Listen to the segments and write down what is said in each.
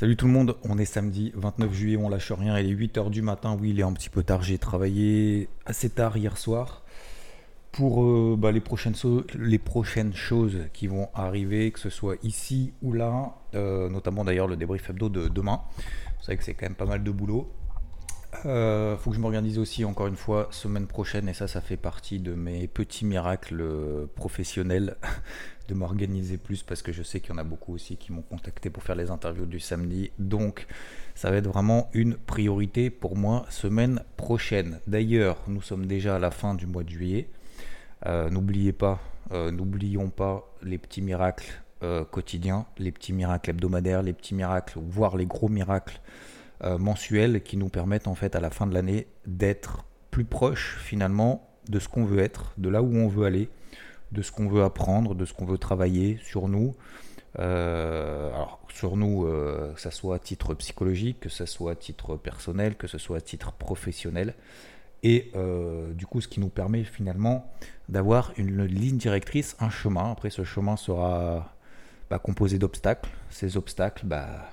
Salut tout le monde, on est samedi 29 juillet, on lâche rien, il est 8h du matin, oui il est un petit peu tard, j'ai travaillé assez tard hier soir pour euh, bah, les, prochaines choses qui vont arriver, que ce soit ici ou là, euh, notamment d'ailleurs le débrief hebdo de demain. Vous savez que c'est quand même pas mal de boulot. Euh, faut que je m'organise aussi encore une fois semaine prochaine et ça ça fait partie de mes petits miracles professionnels de m'organiser plus parce que je sais qu'il y en a beaucoup aussi qui m'ont contacté pour faire les interviews du samedi. Donc ça va être vraiment une priorité pour moi semaine prochaine. D'ailleurs nous sommes déjà à la fin du mois de juillet. Euh, n'oubliez pas euh, n'oublions pas les petits miracles euh, quotidiens les petits miracles hebdomadaires les petits miracles voire les gros miracles euh, mensuels qui nous permettent en fait à la fin de l'année d'être plus proche finalement de ce qu'on veut être, de là où on veut aller, de ce qu'on veut apprendre, de ce qu'on veut travailler sur nous. Euh, alors sur nous, euh, que ce soit à titre psychologique, que ce soit à titre personnel, que ce soit à titre professionnel. Et du coup, ce qui nous permet finalement d'avoir une ligne directrice, un chemin. Après, ce chemin sera bah, composé d'obstacles. Ces obstacles bah,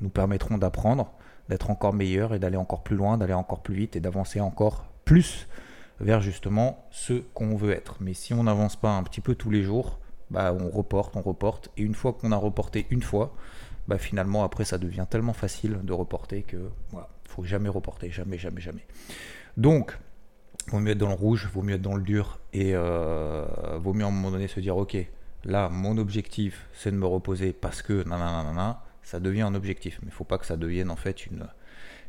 nous permettront d'apprendre, d'être encore meilleur et d'aller encore plus loin, d'aller encore plus vite et d'avancer encore plus vers justement ce qu'on veut être. Mais si on n'avance pas un petit peu tous les jours, bah on reporte, on reporte. Et une fois qu'on a reporté une fois, bah finalement après ça devient tellement facile de reporter que voilà, faut jamais reporter, jamais, jamais, jamais. Donc, vaut mieux être dans le rouge, vaut mieux être dans le dur et euh, vaut mieux à un moment donné se dire ok, là mon objectif c'est de me reposer parce que nanana ça devient un objectif. Mais il ne faut pas que ça devienne en fait une,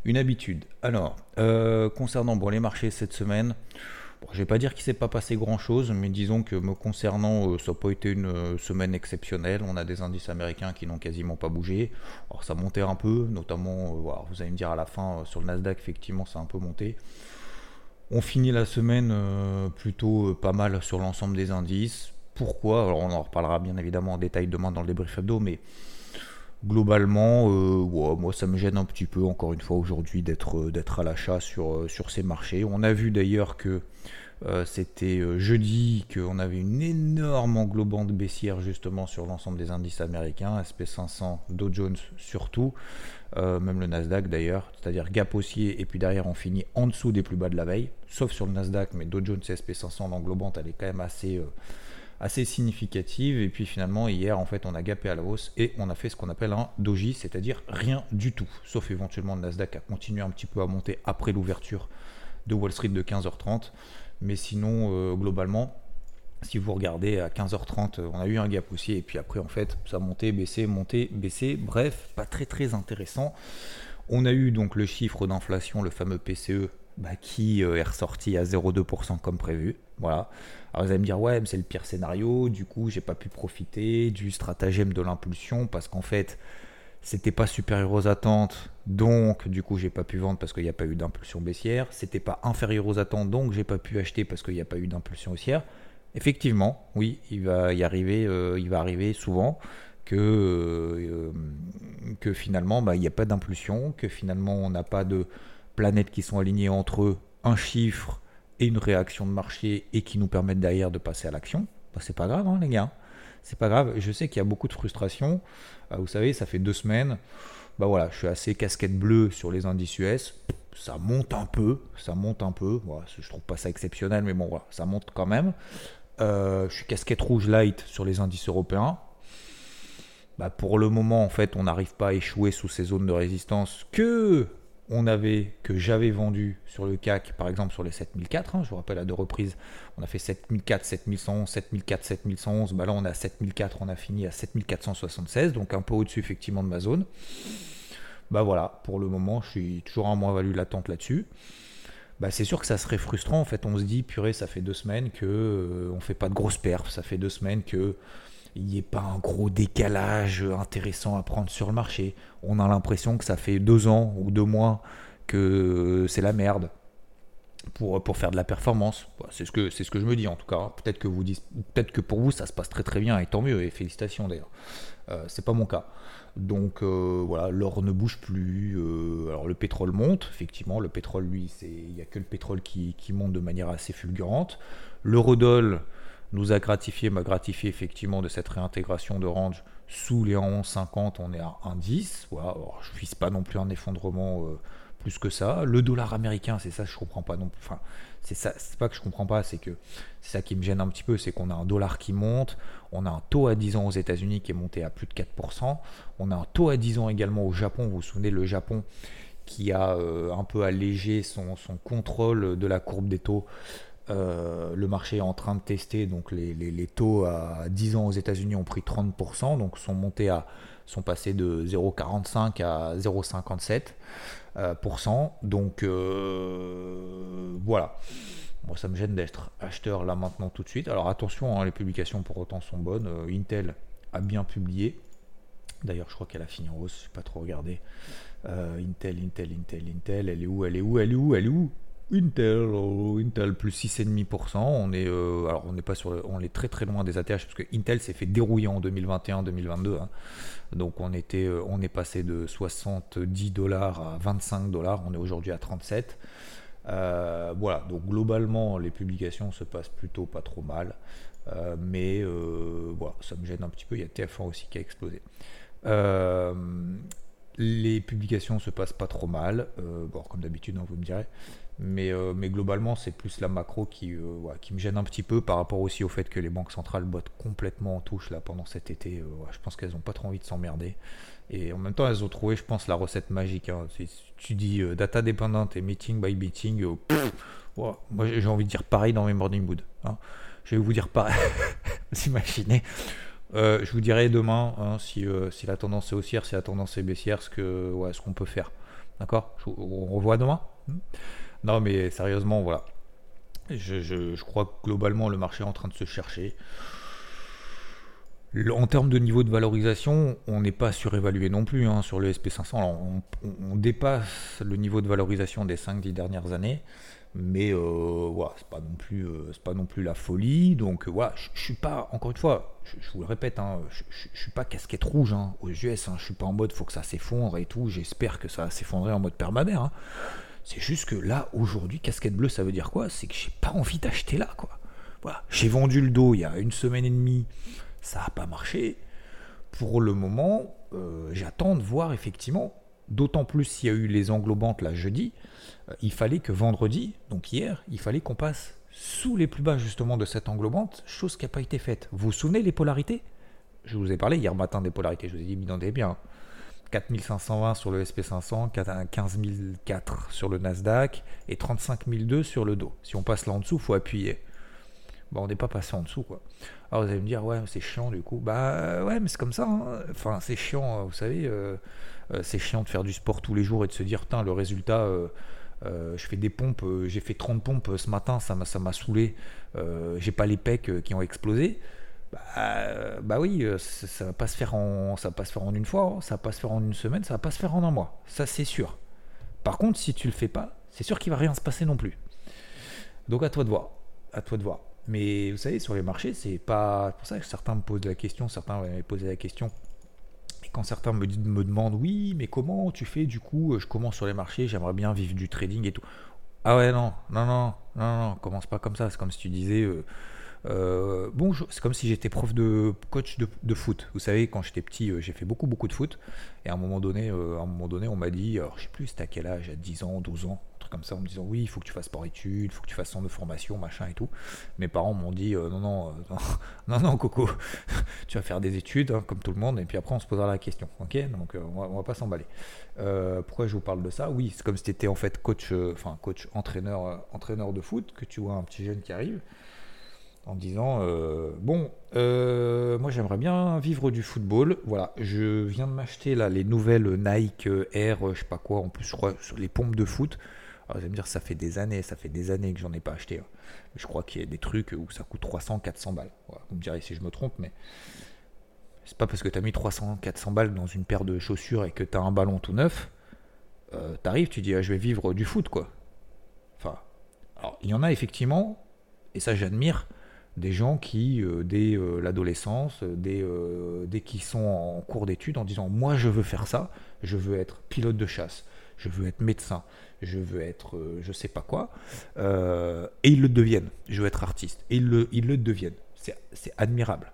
une habitude. Alors, euh, concernant bon, les marchés cette semaine, je ne vais pas dire qu'il ne s'est pas passé grand-chose, mais disons que me concernant, euh, ça n'a pas été une euh, semaine exceptionnelle. On a des indices américains qui n'ont quasiment pas bougé. Alors ça montait un peu, notamment, vous allez me dire à la fin, sur le Nasdaq, effectivement, ça a un peu monté. On finit la semaine plutôt pas mal sur l'ensemble des indices. Pourquoi? Alors on en reparlera bien évidemment en détail demain dans le débrief hebdo, mais globalement, euh, moi ça me gêne un petit peu encore une fois aujourd'hui d'être euh, d'être à l'achat sur, euh, sur ces marchés. On a vu d'ailleurs que c'était jeudi qu'on avait une énorme englobante baissière justement sur l'ensemble des indices américains, SP500, Dow Jones surtout, même le Nasdaq d'ailleurs, c'est-à-dire gap haussier et puis derrière on finit en dessous des plus bas de la veille, sauf sur le Nasdaq, mais Dow Jones et SP500, l'englobante elle est quand même assez assez significative. Et puis finalement, hier, en fait, on a gapé à la hausse et on a fait ce qu'on appelle un doji, c'est-à-dire rien du tout. Sauf éventuellement le Nasdaq a continué un petit peu à monter après l'ouverture de Wall Street de 15h30. Mais sinon, euh, globalement, si vous regardez à 15h30, on a eu un gap aussi. Et puis après, en fait, ça a monté, baissé, monté, baissé. Bref, pas très très intéressant. On a eu donc le chiffre d'inflation, le fameux PCE, bah, qui euh, est ressorti à 0,2% comme prévu. Voilà. Alors vous allez me dire, ouais, mais c'est le pire scénario, du coup, j'ai pas pu profiter du stratagème de l'impulsion parce qu'en fait, c'était pas supérieur aux attentes, donc du coup, j'ai pas pu vendre parce qu'il n'y a pas eu d'impulsion baissière. C'était pas inférieur aux attentes, donc j'ai pas pu acheter parce qu'il n'y a pas eu d'impulsion haussière. Effectivement, oui, il va y arriver, euh, il va arriver souvent que, euh, que finalement, bah, il n'y a pas d'impulsion, que finalement, on n'a pas de planètes qui sont alignées entre un chiffre et une réaction de marché et qui nous permettent derrière de passer à l'action, bah, c'est pas grave, hein, les gars. C'est pas grave. Je sais qu'il y a beaucoup de frustration. Euh, vous savez, ça fait deux semaines. Bah voilà, je suis assez casquette bleue sur les indices US. Ça monte un peu, ça monte un peu. Je trouve pas ça exceptionnel, mais bon, voilà, ça monte quand même. Euh, je suis casquette rouge light sur les indices européens. Bah pour le moment, en fait, on n'arrive pas à échouer sous ces zones de résistance que on avait, que j'avais vendu sur le CAC, par exemple sur les 7004, hein, je vous rappelle à deux reprises, on a fait 7004, 7111, 7004, 7111, bah là on est à 7004, on a fini à 7476, donc un peu au-dessus effectivement de ma zone. Bah voilà, pour le moment je suis toujours en moins-value latente là-dessus. Bah c'est sûr que ça serait frustrant, en fait on se dit, purée, ça fait deux semaines que euh, on fait pas de grosses perfs, ça fait deux semaines que il n'y ait pas un gros décalage intéressant à prendre sur le marché. On a l'impression que ça fait deux ans ou deux mois que c'est la merde pour, pour faire de la performance. C'est ce, que, c'est ce que je me dis en tout cas. Peut-être que, vous dites, peut-être que pour vous ça se passe très très bien et tant mieux et félicitations d'ailleurs. Euh, c'est pas mon cas. Donc euh, voilà, l'or ne bouge plus. Euh, alors le pétrole monte, effectivement. Le pétrole, lui, il n'y a que le pétrole qui, qui, monte de manière assez fulgurante. L'eurodoll nous a gratifié, m'a gratifié effectivement de cette réintégration de range Sous les 11,50, on est à 1,10. Voilà, je ne vise pas non plus un effondrement euh, plus que ça. Le dollar américain, c'est ça, je comprends pas non plus. Enfin, c'est ça, c'est pas que je comprends pas, c'est que c'est ça qui me gêne un petit peu, c'est qu'on a un dollar qui monte, on a un taux à 10 ans aux États-Unis qui est monté à plus de 4%, on a un taux à 10 ans également au Japon. Vous vous souvenez, le Japon qui a euh, un peu allégé son, contrôle de la courbe des taux. Euh, le marché est en train de tester, donc les, taux à 10 ans aux États-Unis ont pris 30%, donc sont montés à sont passés de 0,45 à 0,57%. Euh, donc voilà. Moi, ça me gêne d'être acheteur là maintenant tout de suite. Alors attention, hein, les publications pour autant sont bonnes. Intel a bien publié. D'ailleurs, je crois qu'elle a fini en hausse, je n'ai pas trop regardé. Euh, Intel, Intel, Intel, Intel, elle est où Elle est où Elle est où Elle est où? Intel, oh, Intel plus 6,5%. On est, euh, on est très très loin des ATH parce que Intel s'est fait dérouiller en 2021-2022. Hein. Donc euh, on est passé de 70 dollars à 25 dollars. On est aujourd'hui à 37. voilà. Donc globalement, les publications se passent plutôt pas trop mal. mais voilà, ça me gêne un petit peu. Il y a TF1 aussi qui a explosé. Euh, les publications se passent pas trop mal, euh, bon, comme d'habitude, hein, vous me direz. Mais, euh, mais globalement, c'est plus la macro qui, qui me gêne un petit peu par rapport aussi au fait que les banques centrales bottent complètement en touche là pendant cet été. je pense qu'elles n'ont pas trop envie de s'emmerder. Et en même temps, elles ont trouvé, je pense, la recette magique. Hein. Si tu dis data dépendante et meeting by meeting, moi j'ai envie de dire pareil dans mes morning mood. Hein. Je vais vous dire pareil. vous imaginez euh, je vous dirai demain hein, euh, si, la tendance est haussière, si la tendance est baissière, ce ce qu'on peut faire. D'accord? On revoit demain? Hmm? Non, mais sérieusement, voilà. Je, crois que globalement, le marché est en train de se chercher. En termes de niveau de valorisation, on n'est pas surévalué non plus hein, sur le SP500. on, on, dépasse le niveau de valorisation des 5-10 dernières années mais euh, voilà, c'est pas non plus euh, pas non plus la folie donc voilà je, suis pas encore une fois je, vous le répète hein, je, je, suis pas casquette rouge hein, aux US hein, je suis pas en mode faut que ça s'effondre et tout j'espère que ça s'effondrer en mode permanent hein. C'est juste que là aujourd'hui casquette bleue ça veut dire quoi? C'est que j'ai pas envie d'acheter là quoi. Voilà. J'ai vendu le dos il y a une semaine et demie ça a pas marché. Pour le moment j'attends de voir effectivement. D'autant plus s'il y a eu les englobantes là jeudi euh, il fallait que vendredi, donc hier, il fallait qu'on passe sous les plus bas justement de cette englobante, chose qui n'a pas été faite. Vous vous souvenez les polarités? Je vous ai parlé hier matin des polarités, je vous ai dit, m'y bien. 4520 sur le SP500, 15004 sur le Nasdaq et 35002 sur le dos. Si on passe là en dessous, il faut appuyer. On n'est pas passé en dessous, quoi. Alors vous allez me dire, ouais, c'est chiant du coup. Bah ouais, mais c'est comme ça. Hein. Enfin, c'est chiant, vous savez, euh, euh, c'est chiant de faire du sport tous les jours et de se dire, le résultat, euh, je fais des pompes, j'ai fait 30 pompes ce matin, ça m'a, ça m'a saoulé. J'ai pas les pecs qui ont explosé. Bah, bah oui, ça, ça, va pas se faire en, ça va pas se faire en une fois, hein. ça va pas se faire en une semaine, ça va pas se faire en un mois. Ça c'est sûr. Par contre, si tu le fais pas, c'est sûr qu'il va rien se passer non plus. Donc à toi de voir, à toi de voir. Mais vous savez, sur les marchés, c'est pas pour ça que certains me posent la question, certains m'ont posé la question quand certains me, me, demandent oui, mais comment tu fais du coup Je commence sur les marchés, j'aimerais bien vivre du trading et tout. Ah ouais, non, non, non, non, non, commence pas comme ça. C'est comme si tu disais. Euh, euh, bon, c'est comme si j'étais prof de coach de, foot. Vous savez, quand j'étais petit, euh, j'ai fait beaucoup, beaucoup de foot. Et à un moment donné, à un moment donné on m'a dit, alors je sais plus, c'était à quel âge, à 10 ans, 12 ans, comme ça en me disant oui, il faut que tu fasses sport-études, il faut que tu fasses centre de formation, machin et tout. Mes parents m'ont dit euh, non, non, euh, non, non, Coco, tu vas faire des études hein, comme tout le monde et puis après on se posera la question. Ok, donc euh, on, va, pas s'emballer. pourquoi je vous parle de ça? Oui, c'est comme si tu étais en fait coach, enfin coach entraîneur, entraîneur de foot, que tu vois un petit jeune qui arrive en disant bon moi j'aimerais bien vivre du football voilà je viens de m'acheter là les nouvelles Nike Air je sais pas quoi en plus je crois sur les pompes de foot alors, vous allez me dire, ça fait des années, ça fait des années que j'en ai pas acheté. Hein. je crois qu'il y a des trucs où ça coûte 300, 400 balles. vous me direz si je me trompe, mais c'est pas parce que tu as mis 300, 400 balles dans une paire de chaussures et que tu as un ballon tout neuf, euh, t'arrives, tu dis, ah, je vais vivre du foot, quoi. Enfin, alors, il y en a effectivement, et ça j'admire, des gens qui, euh, dès euh, l'adolescence, dès, dès qu'ils sont en cours d'études, en disant, moi je veux faire ça, je veux être pilote de chasse, je veux être médecin, je veux être euh, je sais pas quoi, euh, et ils le deviennent. Je veux être artiste, et ils le, ils le deviennent. C'est admirable.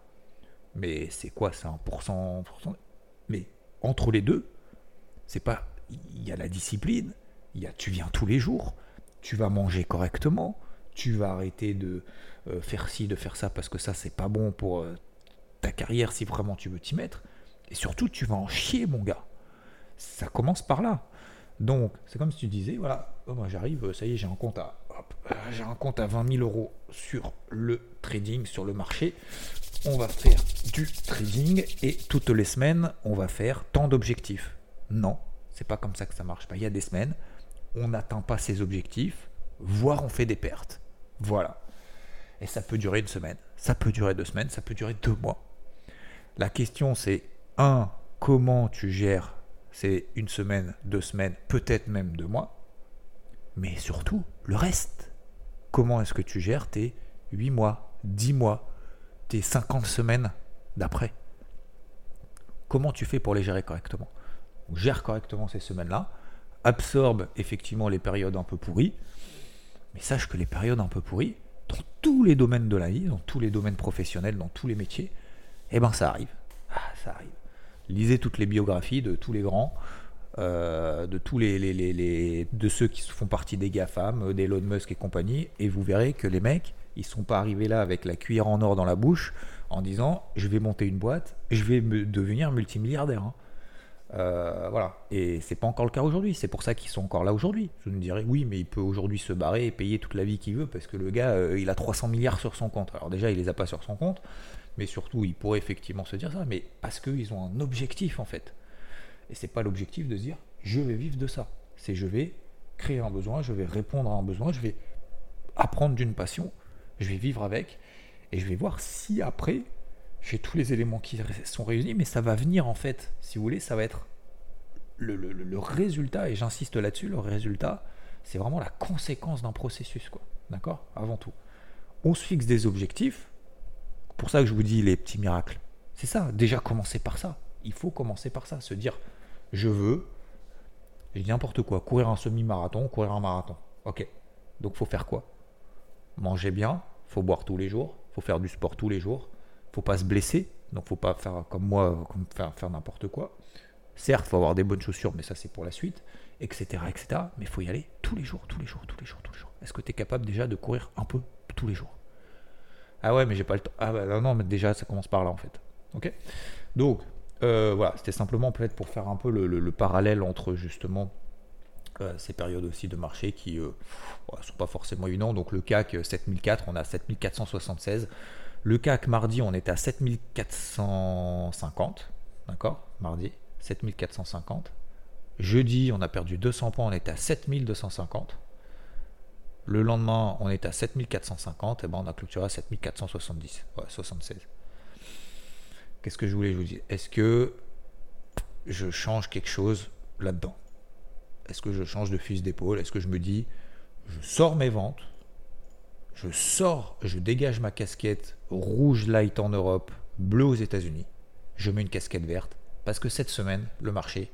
Mais c'est quoi C'est 1%, Mais entre les deux, c'est pas. Il y a la discipline, y a tu viens tous les jours, tu vas manger correctement, tu vas arrêter de euh, faire ci, de faire ça, parce que ça, c'est pas bon pour euh, ta carrière si vraiment tu veux t'y mettre. Et surtout, tu vas en chier, mon gars. Ça commence par là. Donc, c'est comme si tu disais, voilà, oh, moi j'arrive, ça y est, j'ai un compte à, j'ai un compte à 20 000 euros sur le trading, sur le marché. On va faire du trading et toutes les semaines, on va faire tant d'objectifs. Non, c'est pas comme ça que ça marche. Il y a des semaines, on n'atteint pas ses objectifs, voire on fait des pertes. Voilà. Et ça peut durer une semaine, ça peut durer deux semaines, ça peut durer deux mois. La question c'est, un, comment tu gères c'est une semaine, deux semaines, peut-être même deux mois. Mais surtout, le reste. Comment est-ce que tu gères tes 8 mois, 10 mois, tes 50 semaines d'après? Comment tu fais pour les gérer correctement? Gère correctement ces semaines-là, absorbe effectivement les périodes un peu pourries, mais sache que les périodes un peu pourries, dans tous les domaines de la vie, dans tous les domaines professionnels, dans tous les métiers, eh ben ça arrive. Ah, ça arrive lisez toutes les biographies de tous les grands, euh, de tous les, de ceux qui font partie des GAFAM, euh, d'Elon Musk et compagnie, et vous verrez que les mecs, ils sont pas arrivés là avec la cuillère en or dans la bouche en disant je vais monter une boîte, je vais me devenir multimilliardaire. Hein. Euh, voilà. Et c'est pas encore le cas aujourd'hui. C'est pour ça qu'ils sont encore là aujourd'hui. Je me dirais oui, mais il peut aujourd'hui se barrer et payer toute la vie qu'il veut parce que le gars, il a 300 milliards sur son compte. Alors déjà, il les a pas sur son compte mais surtout ils pourraient effectivement se dire ça, mais parce qu'ils ont un objectif en fait. Et c'est pas l'objectif de se dire je vais vivre de ça. C'est je vais créer un besoin, je vais répondre à un besoin, je vais apprendre d'une passion, je vais vivre avec, et je vais voir si après j'ai tous les éléments qui sont réunis, mais ça va venir en fait, si vous voulez, ça va être le, résultat, et j'insiste là-dessus, le résultat, c'est vraiment la conséquence d'un processus, quoi. D'accord? Avant tout. On se fixe des objectifs, pour ça que je vous dis les petits miracles. C'est ça, déjà commencer par ça. Il faut commencer par ça, se dire je veux, dis n'importe quoi, courir un semi-marathon, courir un marathon. Ok. Donc faut faire quoi? Manger bien, faut boire tous les jours, faut faire du sport tous les jours, faut pas se blesser, donc faut pas faire comme moi, comme faire, n'importe quoi. Certes, faut avoir des bonnes chaussures, mais ça c'est pour la suite, etc., etc. Mais faut y aller tous les jours, tous les jours, tous les jours, tous les jours. Est-ce que tu es capable déjà de courir un peu tous les jours? Ah ouais, mais j'ai pas le temps. Ah bah non, mais déjà, ça commence par là en fait. Ok? Donc, euh, voilà, c'était simplement peut-être pour faire un peu le, parallèle entre justement euh, ces périodes aussi de marché qui ne euh, sont pas forcément évidentes. Donc le CAC 7004, on a 7476. Le CAC mardi, on était à 7450. D'accord Mardi, 7450. Jeudi, on a perdu 200 points, on était à 7250. Le lendemain, on est à 7450, et ben on a clôturé à 7470, ouais, 76. Qu'est-ce que je voulais vous dire? Est-ce que je change quelque chose là-dedans? Est-ce que je change de fusil d'épaule? Est-ce que je me dis, je sors mes ventes, je sors, je dégage ma casquette rouge light en Europe, bleu aux États-Unis, je mets une casquette verte, parce que cette semaine, le marché,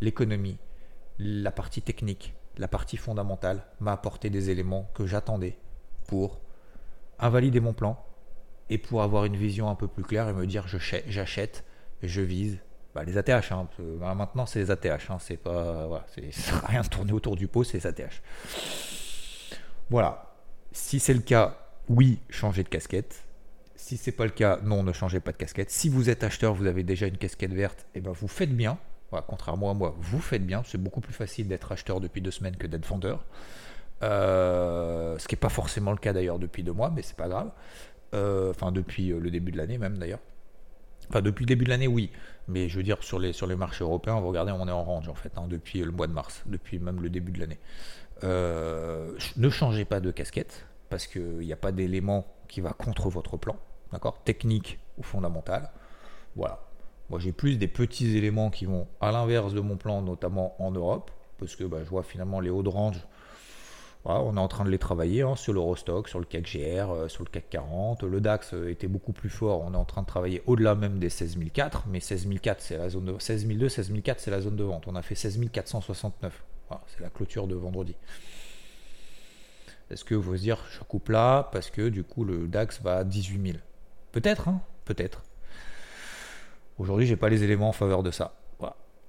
l'économie, la partie technique, la partie fondamentale m'a apporté des éléments que j'attendais pour invalider mon plan et pour avoir une vision un peu plus claire et me dire j'achète, je vise bah, les ATH. Hein, bah, maintenant, c'est les ATH. Hein, c'est pas voilà, c'est rien tourner autour du pot, c'est les ATH. Voilà. Si c'est le cas, oui, changez de casquette. Si c'est pas le cas, non, ne changez pas de casquette. Si vous êtes acheteur, vous avez déjà une casquette verte, et eh ben vous faites bien contrairement à moi, vous faites bien. C'est beaucoup plus facile d'être acheteur depuis deux semaines que d'être vendeur. Euh, ce qui n'est pas forcément le cas d'ailleurs depuis deux mois, mais c'est pas grave. Euh, enfin, depuis euh, le début de l'année même d'ailleurs. Enfin, depuis le début de l'année, oui. Mais je veux dire, sur les, sur les marchés européens, vous regardez, on est en range en fait, hein, depuis le mois de mars, depuis même le début de l'année. Ne changez pas de casquette, parce qu'il n'y a pas d'élément qui va contre votre plan, d'accord? Technique ou fondamental. Voilà. Moi, j'ai plus des petits éléments qui vont à l'inverse de mon plan, notamment en Europe, parce que bah, je vois finalement les hauts de range. on est en train de les travailler hein, sur l'Eurostock, sur le CAC GR, euh, sur le CAC 40. Le DAX euh, était beaucoup plus fort. On est en train de travailler au-delà même des 16004, mais 16004, c'est la zone de 16002, 16004, c'est la zone de vente. On a fait 16469. C'est la clôture de vendredi. Est-ce que vous vous dire, je coupe là parce que du coup le DAX va à 18 000 Peut-être, hein peut-être. Aujourd'hui, j'ai pas les éléments en faveur de ça.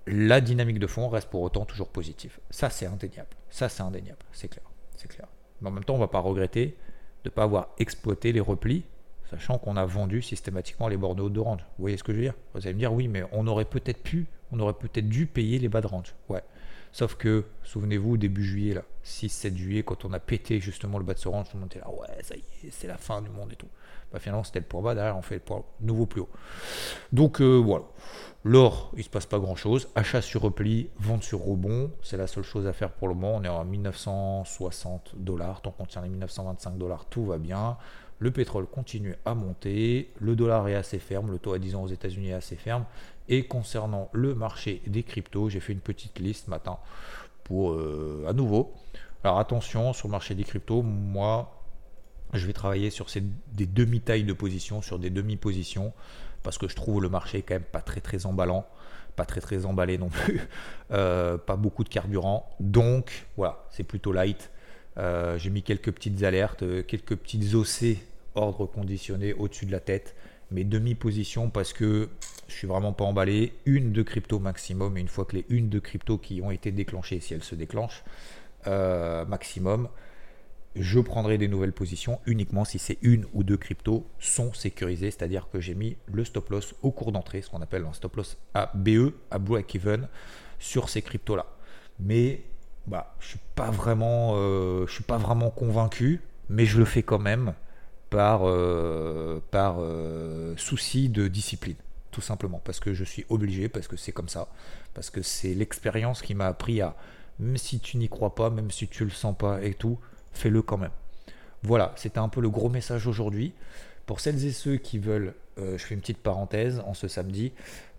La dynamique de fond reste pour autant toujours positive. Ça, c'est indéniable. Ça, c'est indéniable. C'est clair. C'est clair. Mais en même temps, on va pas regretter de ne pas avoir exploité les replis, sachant qu'on a vendu systématiquement les bornes hautes de range. Vous voyez ce que je veux dire? Vous allez me dire, oui, mais on aurait peut-être pu, on aurait peut-être dû payer les bas de range. Ouais. Sauf que, souvenez-vous, début juillet, là, 6-7 juillet, quand on a pété justement le bas de ce range, on était là, ouais, ça y est, c'est la fin du monde et tout. Bah, finalement, c'était le point bas, derrière, on fait le point nouveau plus haut. Donc, euh, voilà. L'or, il ne se passe pas grand-chose. Achat sur repli, vente sur rebond, c'est la seule chose à faire pour le moment. On est à 1960 dollars, tant qu'on tient les 1925 dollars, tout va bien. Le pétrole continue à monter, le dollar est assez ferme, le taux à 10 ans aux États-Unis est assez ferme. Et concernant le marché des cryptos, j'ai fait une petite liste matin pour euh, à nouveau. Alors attention sur le marché des cryptos, moi je vais travailler sur ces, des demi-tailles de position, sur des demi-positions, parce que je trouve le marché quand même pas très très emballant, pas très très emballé non plus, euh, pas beaucoup de carburant. Donc voilà, c'est plutôt light. Euh, j'ai mis quelques petites alertes, quelques petites OC ordre conditionné au-dessus de la tête mes demi-positions parce que je suis vraiment pas emballé. Une de crypto maximum, et une fois que les une de crypto qui ont été déclenchées, si elles se déclenchent, euh, maximum, je prendrai des nouvelles positions uniquement si ces une ou deux cryptos sont sécurisées, c'est-à-dire que j'ai mis le stop loss au cours d'entrée, ce qu'on appelle un stop loss à BE, à break-even, sur ces cryptos-là. Mais bah, je suis euh, suis pas vraiment convaincu, mais je le fais quand même par, euh, euh, souci de discipline, tout simplement, parce que je suis obligé, parce que c'est comme ça, parce que c'est l'expérience qui m'a appris à, même si tu n'y crois pas, même si tu le sens pas et tout, fais-le quand même. Voilà, c'était un peu le gros message aujourd'hui. Pour celles et ceux qui veulent, euh, je fais une petite parenthèse, en ce samedi,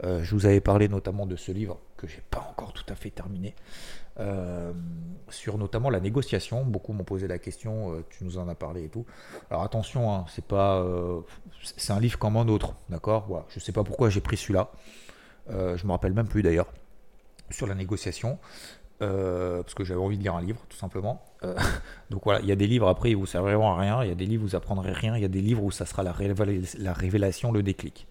je vous avais parlé notamment de ce livre que j'ai pas encore tout à fait terminé, euh, sur notamment la négociation. Beaucoup m'ont posé la question, euh, tu nous en as parlé et tout. Alors attention, hein, c'est pas, euh, c'est un livre comme un autre, d'accord? Voilà. Je sais pas pourquoi j'ai pris celui-là. je me rappelle même plus d'ailleurs sur la négociation. parce que j'avais envie de lire un livre, tout simplement. donc voilà, il y a des livres après où ça serviront à rien, il y a des livres où vous apprendrez rien, il y a des livres où ça sera la révélation, le déclic.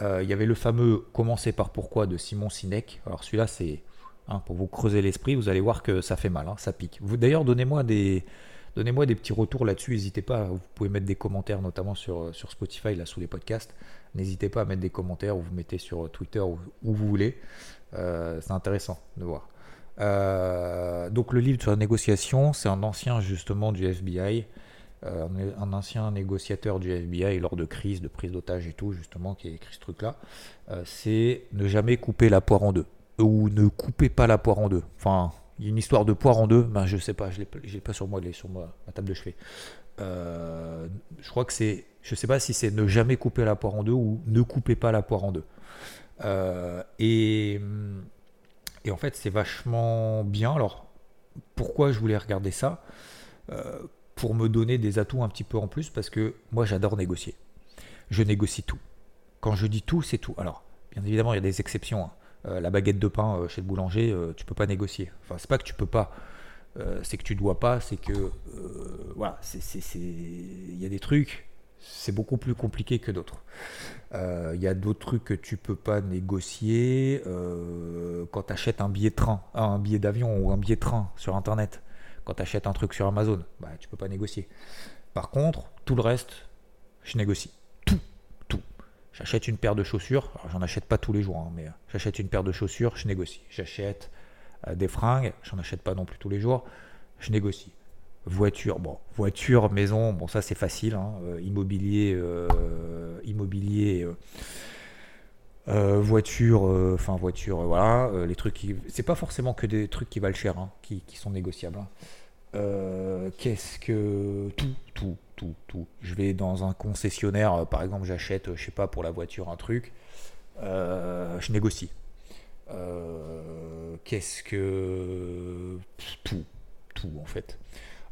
il y avait le fameux Commencer par pourquoi de Simon Sinek. Alors celui-là, c'est Hein, pour vous creuser l'esprit, vous allez voir que ça fait mal, hein, ça pique. Vous d'ailleurs, donnez-moi des, donnez-moi des petits retours là-dessus. N'hésitez pas, vous pouvez mettre des commentaires, notamment sur, sur Spotify, là sous les podcasts. N'hésitez pas à mettre des commentaires ou vous mettez sur Twitter où, où vous voulez. Euh, c'est intéressant de voir. Euh, donc le livre sur la négociation, c'est un ancien justement du FBI, euh, un ancien négociateur du FBI lors de crise, de prise d'otage et tout, justement, qui a écrit ce truc-là. c'est ne jamais couper la poire en deux ou ne coupez pas la poire en deux. Enfin, il y a une histoire de poire en deux, ben, je sais pas, je l'ai pas sur moi, elle est sur ma, table de chevet. Euh, je crois que c'est, je sais pas si c'est ne jamais couper la poire en deux ou ne coupez pas la poire en deux. Euh, et, et en fait, c'est vachement bien. Alors, pourquoi je voulais regarder ça? Euh, Pour me donner des atouts un petit peu en plus, parce que moi, j'adore négocier. Je négocie tout. Quand je dis tout, c'est tout. Alors, bien évidemment, il y a des exceptions. Hein. Euh, la baguette de pain euh, chez le boulanger, euh, tu peux pas négocier. Enfin, c'est pas que tu peux pas, c'est que tu dois pas, c'est que voilà, il y a des trucs, c'est beaucoup plus compliqué que d'autres. Il y a d'autres trucs que tu peux pas négocier quand tu achètes un billet train, un billet d'avion ou un billet de train sur internet. Quand tu achètes un truc sur Amazon, bah, tu peux pas négocier. Par contre, tout le reste, je négocie. J'achète une paire de chaussures, j'en achète pas tous les jours, hein, mais euh, j'achète une paire de chaussures, je négocie. J'achète euh, des fringues, j'en achète pas non plus tous les jours, je négocie. Voiture, bon, voiture, maison, bon ça c'est facile, hein, euh, immobilier, immobilier, voiture, enfin voiture, voilà, les trucs qui, c'est pas forcément que des trucs qui valent cher, hein, qui, sont négociables. Qu'est-ce que tout, tout, tout, tout. Je vais dans un concessionnaire, euh, par exemple, j'achète, je sais pas, pour la voiture un truc, euh, je négocie. Euh, qu'est-ce que tout, tout en fait.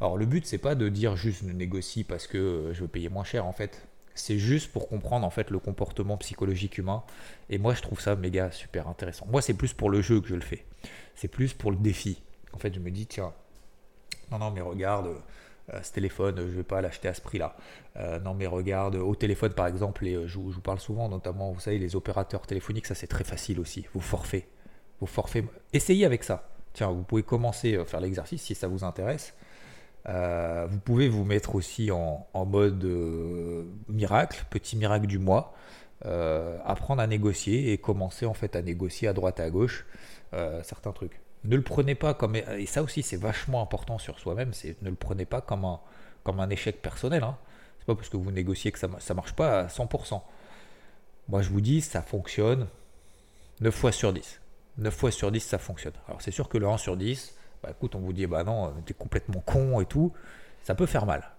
Alors le but c'est pas de dire juste je négocie parce que je veux payer moins cher en fait. C'est juste pour comprendre en fait le comportement psychologique humain. Et moi je trouve ça méga super intéressant. Moi c'est plus pour le jeu que je le fais. C'est plus pour le défi. En fait je me dis tiens, non non mais regarde, euh, ce téléphone, je ne vais pas l'acheter à ce prix-là. Euh, non, mais regarde, au téléphone par exemple, et je, vous parle souvent, notamment, vous savez, les opérateurs téléphoniques, ça c'est très facile aussi. Vous forfait. Vous forfait. Essayez avec ça. Tiens, vous pouvez commencer à faire l'exercice si ça vous intéresse. vous pouvez vous mettre aussi en, mode miracle, petit miracle du mois. apprendre à négocier et commencer en fait à négocier à droite et à gauche certains trucs ne le prenez pas comme. Et ça aussi, c'est vachement important sur soi-même, c'est ne le prenez pas comme un, comme un échec personnel. Hein. C'est pas parce que vous négociez que ça ne marche pas à 100%. Moi, je vous dis, ça fonctionne 9 fois sur 10. 9 fois sur 10, ça fonctionne. Alors, c'est sûr que le 1 sur 10, bah, écoute, on vous dit, bah non, t'es complètement con et tout, ça peut faire mal.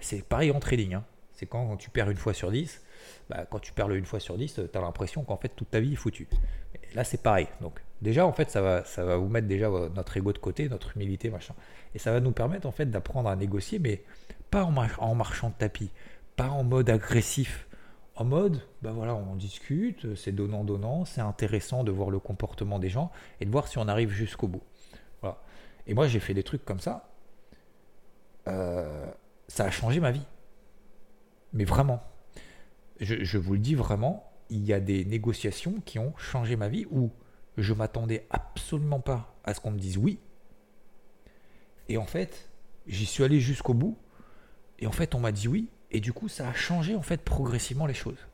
C'est pareil en trading. Hein. C'est quand, tu perds une fois sur 10, bah, quand tu perds le une fois sur 10, tu as l'impression qu'en fait toute ta vie est foutue. là, c'est pareil. Donc, déjà, en fait, ça va, ça va vous mettre déjà notre ego de côté, notre humilité, machin. Et ça va nous permettre, en fait, d'apprendre à négocier, mais pas en, marchant de tapis, pas en mode agressif. En mode, bah voilà, on discute, c'est donnant-donnant, c'est intéressant de voir le comportement des gens et de voir si on arrive jusqu'au bout. Et moi, j'ai fait des trucs comme ça. Euh, ça a changé ma vie. Mais vraiment. Je, vous le dis vraiment, il y a des négociations qui ont changé ma vie où je m'attendais absolument pas à ce qu'on me dise oui. Et en fait, j'y suis allé jusqu'au bout. Et en fait, on m'a dit oui. Et du coup, ça a changé en fait progressivement les choses.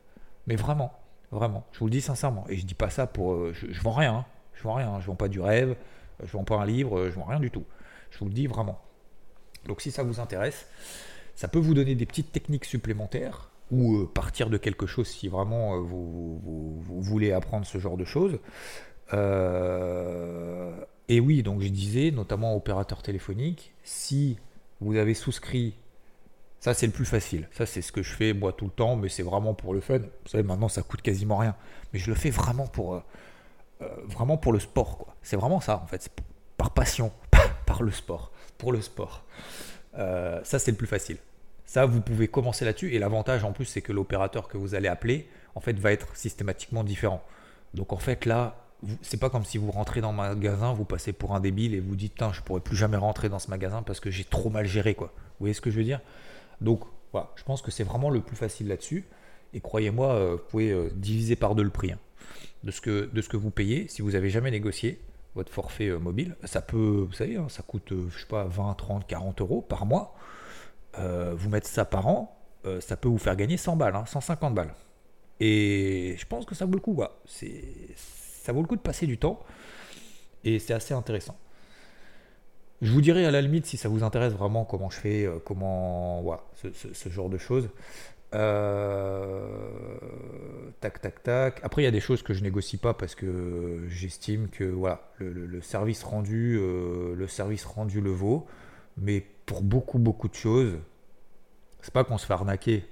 Mais vraiment, vraiment, je vous le dis sincèrement. Et je dis pas ça pour. Euh, je, je vends rien. Hein. Je vends rien. Je vends pas du rêve. Je vends pas un livre. Je vends rien du tout. Je vous le dis vraiment. Donc si ça vous intéresse, ça peut vous donner des petites techniques supplémentaires ou euh, partir de quelque chose si vraiment euh, vous, voulez apprendre ce genre de choses. Euh, et oui, donc je disais, notamment opérateur téléphonique, si vous avez souscrit, ça c'est le plus facile. Ça c'est ce que je fais moi tout le temps, mais c'est vraiment pour le fun. Vous savez, maintenant ça coûte quasiment rien. Mais je le fais vraiment pour, vraiment pour le sport. C'est vraiment ça en fait. Par passion, par le sport. Pour le sport. ça c'est le plus facile. Ça, vous pouvez commencer là-dessus. Et l'avantage en plus, c'est que l'opérateur que vous allez appeler, en fait, va être systématiquement différent. Donc en fait, là, c'est pas comme si vous rentrez dans un magasin, vous passez pour un débile et vous dites, putain, je pourrais plus jamais rentrer dans ce magasin parce que j'ai trop mal géré, quoi. Vous voyez ce que je veux dire? Donc voilà, je pense que c'est vraiment le plus facile là-dessus. Et croyez-moi, euh, vous pouvez euh, diviser par deux le prix hein, de, ce que, vous payez si vous avez jamais négocié votre forfait euh, mobile. Ça peut, vous savez, hein, ça coûte, je sais pas, 20, 30, 40 euros par mois. Vous mettre ça par an, ça peut vous faire gagner 100 balles, 150 hein, balles. Et je pense que ça vaut le coup. C'est, ça vaut le coup de passer du temps. Et c'est assez intéressant. Je vous dirai à la limite si ça vous intéresse vraiment comment je fais, euh, comment. Voilà, ce, genre de choses. tac, tac, tac. Après, il y a des choses que je négocie pas parce que j'estime que voilà, le, service rendu, le service rendu le vaut. Mais pour beaucoup, beaucoup de choses, c'est pas qu'on se fait arnaquer,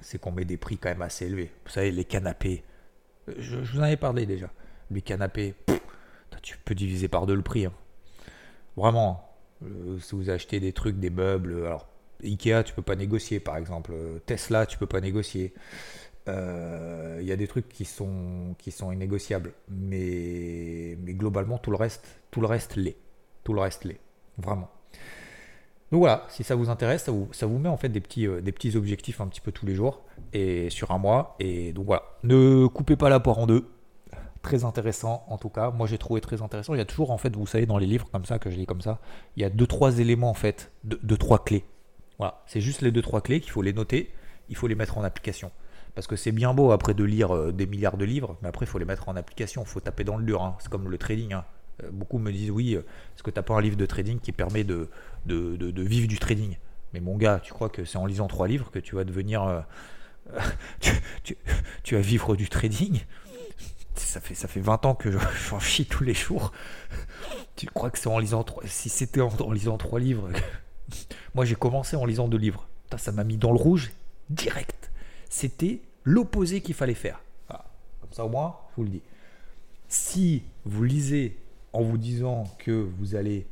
c'est qu'on met des prix quand même assez élevés. Vous savez, les canapés, je, vous en avais parlé déjà. Les canapés, tu peux diviser par deux le prix. Hein. Vraiment, euh, si vous achetez des trucs, des meubles, alors Ikea, tu peux pas négocier par exemple. Tesla, tu peux pas négocier. Il euh, y a des trucs qui sont, qui sont. Mais, mais globalement, tout le reste, tout le reste l'est. Tout le reste l'est. Vraiment. Donc voilà, si ça vous intéresse, ça vous, met en fait des petits, euh, des petits objectifs un petit peu tous les jours et sur un mois. Et donc voilà, ne coupez pas la poire en deux. Très intéressant en tout cas. Moi j'ai trouvé très intéressant. Il y a toujours en fait, vous savez, dans les livres comme ça, que je lis comme ça, il y a deux, trois éléments en fait, deux, trois clés. Voilà, c'est juste les deux, trois clés qu'il faut les noter, il faut les mettre en application. Parce que c'est bien beau après de lire euh, des milliards de livres, mais après il faut les mettre en application, il faut taper dans le dur. Hein. C'est comme le trading. Hein. Euh, beaucoup me disent oui, est-ce que tu n'as pas un livre de trading qui permet de, de, vivre du trading? Mais mon gars, tu crois que c'est en lisant trois livres que tu vas devenir. Euh, tu, vas vivre du trading? Ça fait, ça fait 20 ans que j'en chie tous les jours. Tu crois que c'est en lisant trois. Si c'était en, lisant trois livres. Moi j'ai commencé en lisant deux livres. ça m'a mis dans le rouge direct. C'était l'opposé qu'il fallait faire. Comme ça au moins, je vous le dis. Si vous lisez en vous disant que vous allez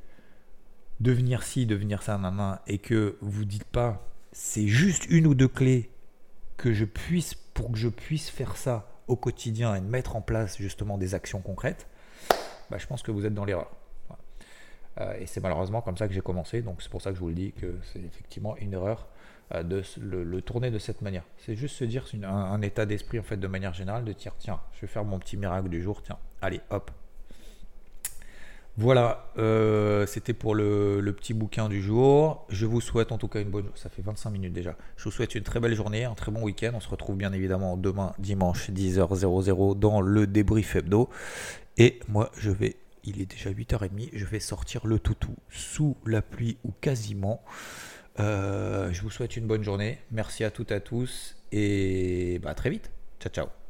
devenir ci, devenir ça, main, et que vous dites pas c'est juste une ou deux clés que je puisse pour que je puisse faire ça au quotidien et mettre en place justement des actions concrètes, bah, je pense que vous êtes dans l'erreur. et c'est malheureusement comme ça que j'ai commencé. Donc c'est pour ça que je vous le dis que c'est effectivement une erreur de le, tourner de cette manière. C'est juste se dire un, un, état d'esprit en fait de manière générale de dire tiens, je vais faire mon petit miracle du jour, tiens, allez hop, voilà, euh, c'était pour le, petit bouquin du jour. Je vous souhaite en tout cas une bonne. Ça fait 25 minutes déjà. Je vous souhaite une très belle journée, un très bon week-end. On se retrouve bien évidemment demain, dimanche, 10h00 dans le débrief hebdo. Et moi, je vais. Il est déjà 8h30. Je vais sortir le toutou sous la pluie ou quasiment. Euh, je vous souhaite une bonne journée. Merci à toutes et à tous. Et bah, à très vite. Ciao, ciao.